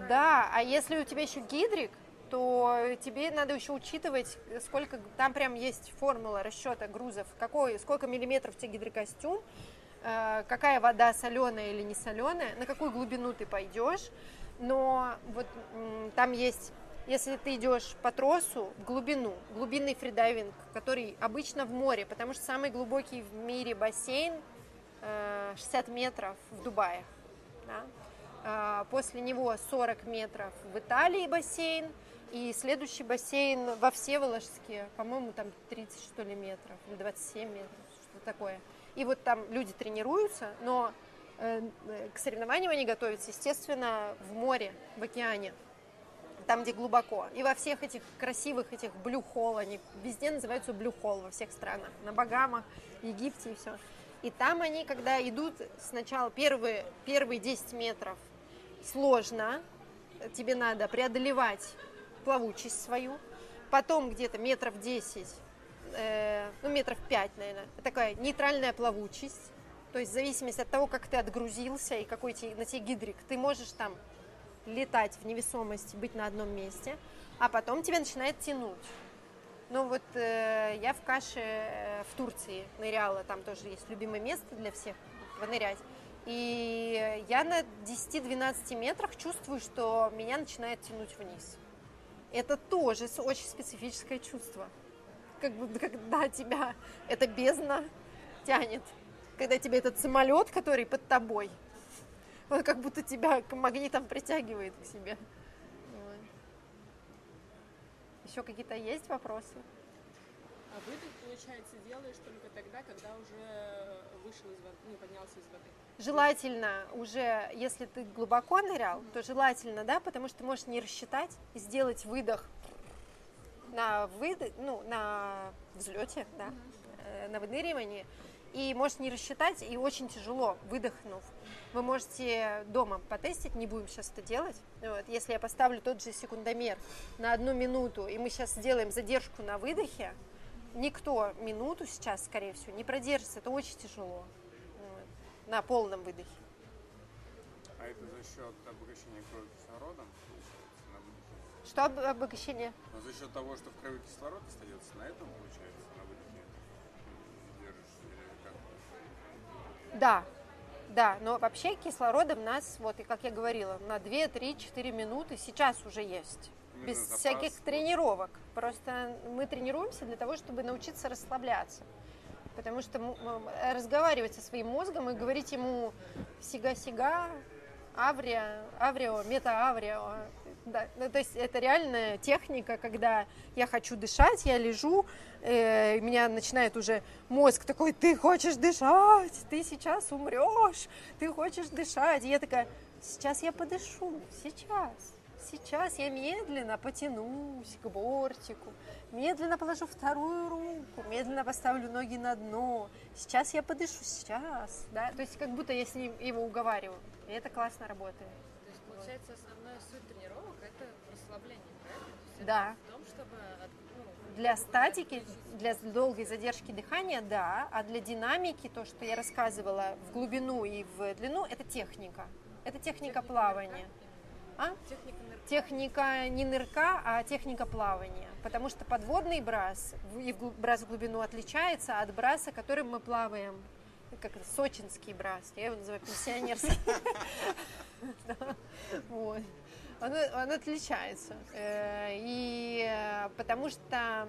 да, а если у тебя еще гидрик, то тебе надо еще учитывать, сколько там прям есть формула расчета грузов, какой, сколько миллиметров тебе гидрокостюм, э, какая вода соленая или не соленая, на какую глубину ты пойдешь. Но вот там есть, если ты идешь по тросу в глубину, глубинный фридайвинг, который обычно в море, потому что самый глубокий в мире бассейн э, 60 метров в Дубае. да. А, После него 40 метров в Италии бассейн, и следующий бассейн во Всеволожске, по-моему, там 30 что ли метров, или 27 метров, что такое. И вот там люди тренируются, но э, э, к соревнованиям они готовятся, естественно, в море, в океане, там, где глубоко. И во всех этих красивых этих блюхол, они везде называются блюхол во всех странах, на Багамах, Египте и все. И там они, когда идут сначала первые, первые 10 метров, сложно, тебе надо преодолевать плавучесть свою, потом где-то метров 10, э, ну метров 5, наверное, такая нейтральная плавучесть, то есть в зависимости от того, как ты отгрузился и какой те- на тебе гидрик, ты можешь там летать в невесомости, быть на одном месте, а потом тебя начинает тянуть. Ну вот э, я в Каше э, в Турции ныряла, там тоже есть любимое место для всех понырять. И я на 10-12 метрах чувствую, что меня начинает тянуть вниз. Это тоже очень специфическое чувство. Как бы когда тебя эта бездна тянет, когда тебе этот самолет, который под тобой, он как будто тебя магнитом притягивает к себе. Еще какие-то есть вопросы? А выдох, получается, делаешь только тогда, когда уже вышел из воды, ну, поднялся из воды. Желательно уже, если ты глубоко нырял, то желательно, да, потому что ты можешь не рассчитать и сделать выдох на выдох, ну, на взлете, да, э, на выныривании, и можешь не рассчитать, и очень тяжело, выдохнув. Вы можете дома потестить, не будем сейчас это делать. Вот, если я поставлю тот же секундомер на одну минуту, и мы сейчас сделаем задержку на выдохе, никто минуту сейчас, скорее всего, не продержится, это очень тяжело вот, на полном выдохе. А это за счет обогащения крови кислородом? Что об- обогащение? Но за счет того, что в крови кислород остается, на этом, получается, на выдохе м, держишь или как? Да, да, но вообще кислорода в нас, вот и как я говорила, на 2, 3, 4 минуты сейчас уже есть. Без запас, всяких тренировок. Просто мы тренируемся для того, чтобы научиться расслабляться. Потому что разговаривать со своим мозгом и говорить ему сига-сига, авриа, аврио, мета-аврио. Да, ну, то есть это реальная техника, когда я хочу дышать, я лежу, э, меня начинает уже мозг такой, ты хочешь дышать, ты сейчас умрешь, ты хочешь дышать. И я такая, сейчас я подышу, сейчас. Сейчас я медленно потянусь к бортику, медленно положу вторую руку, медленно поставлю ноги на дно. Сейчас я подышу, сейчас. Да? То есть как будто я с ним его уговариваю. И это классно работает. То есть, получается, основная суть тренировок это расслабление, правильно? Есть Да. В том, чтобы ну, Для статики, для долгой задержки дыхания, да, а для динамики, то, что я рассказывала в глубину и в длину, это техника. Это техника плавания. А? Техника нырка. Техника не нырка, а техника плавания. Потому что подводный брас и брас в глубину отличается от браса, которым мы плаваем. Как это, сочинский брас. Я его называю пенсионерский. Вот. Он, он отличается. Э, И э, потому что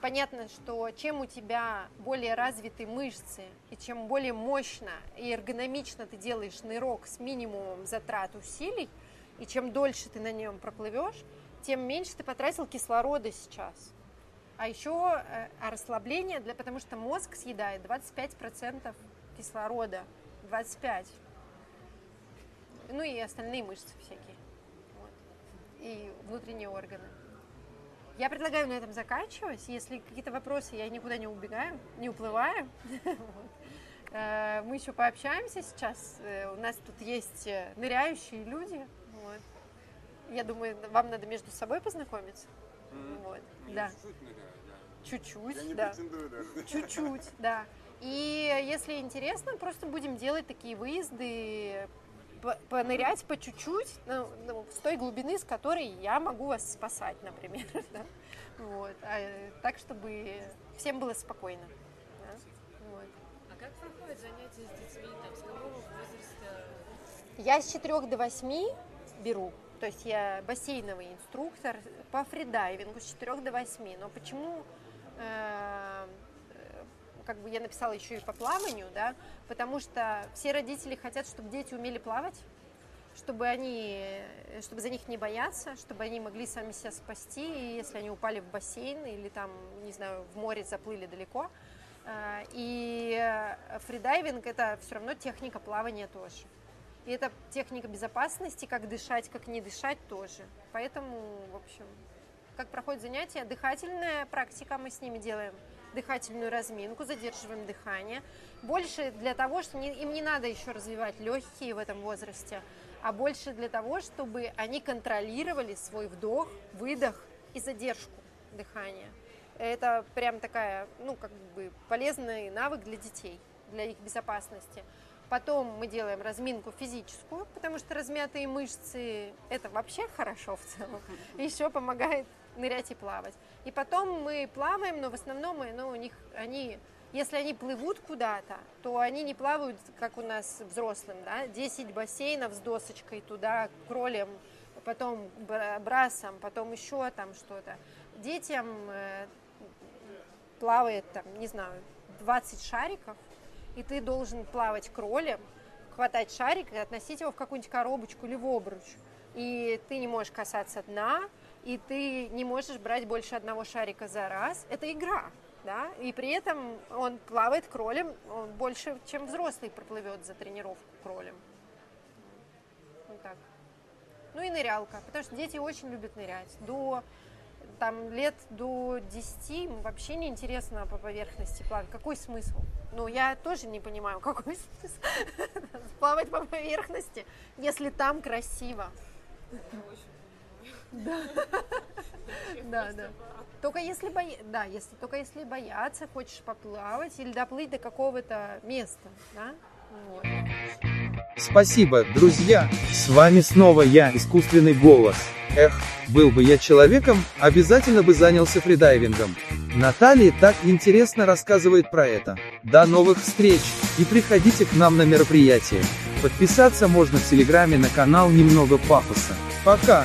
понятно, что чем у тебя более развиты мышцы, и чем более мощно и эргономично ты делаешь нырок с минимумом затрат усилий, и чем дольше ты на нем проплывешь, тем меньше ты потратил кислорода сейчас. А еще э, а расслабление, для, потому что мозг съедает 25% кислорода. 25. Ну и остальные мышцы всякие. Вот. И внутренние органы. Я предлагаю на этом заканчивать. Если какие-то вопросы, я никуда не убегаю, не уплываю. Э, Мы еще пообщаемся сейчас. Э, У нас тут есть ныряющие люди. Я думаю, вам надо между собой познакомиться. Вот. Ну, Да. Чуть-чуть да. Чуть-чуть, да. Чуть-чуть, да. И если интересно, просто будем делать такие выезды, по- понырять по чуть-чуть, ну, ну, с той глубины, с которой я могу вас спасать, например. да. Вот. А, так, чтобы всем было спокойно. да. Вот. А как проходят занятия с детьми? Там, с какого возраста? Я с 4 до 8, беру. То есть я бассейновый инструктор по фридайвингу с 4 до 8. Но почему э, как бы я написала еще и по плаванию, да, потому что все родители хотят, чтобы дети умели плавать, чтобы они, чтобы за них не бояться, чтобы они могли сами себя спасти, если они упали в бассейн или там, не знаю, в море заплыли далеко. Э, и фридайвинг это все равно техника плавания тоже. И это техника безопасности, как дышать, как не дышать тоже. Поэтому, в общем, как проходит занятие, дыхательная практика мы с ними делаем, дыхательную разминку, задерживаем дыхание. Больше для того, что не, им не надо еще развивать легкие в этом возрасте, а больше для того, чтобы они контролировали свой вдох, выдох и задержку дыхания. Это прям такая, ну, как бы полезный навык для детей, для их безопасности. Потом мы делаем разминку физическую, потому что размятые мышцы – это вообще хорошо в целом. Еще помогает нырять и плавать. И потом мы плаваем, но в основном мы, ну, у них они, если они плывут куда-то, то они не плавают, как у нас взрослым, да, 10 бассейнов с досочкой туда, кролем, потом брасом, потом еще там что-то. Детям э, плавает там, не знаю, 20 шариков, и ты должен плавать кролем, хватать шарик и относить его в какую-нибудь коробочку или в обруч. И ты не можешь касаться дна, и ты не можешь брать больше одного шарика за раз. Это игра, да, и при этом он плавает кролем, он больше, чем взрослый проплывет за тренировку кролем. Вот так. Ну и нырялка, потому что дети очень любят нырять. До там лет до 10 им вообще не интересно по поверхности плавать. Какой смысл? Ну, я тоже не понимаю, какой смысл плавать по поверхности, если там красиво. Да. Да, да. Только если боя... да, если только если бояться, хочешь поплавать или доплыть до какого-то места, да? Вот. Спасибо, друзья! С вами снова я, искусственный голос. Эх, был бы я человеком, обязательно бы занялся фридайвингом. Наталья так интересно рассказывает про это. До новых встреч, и приходите к нам на мероприятие. Подписаться можно в Телеграме на канал Немного Пафоса. Пока!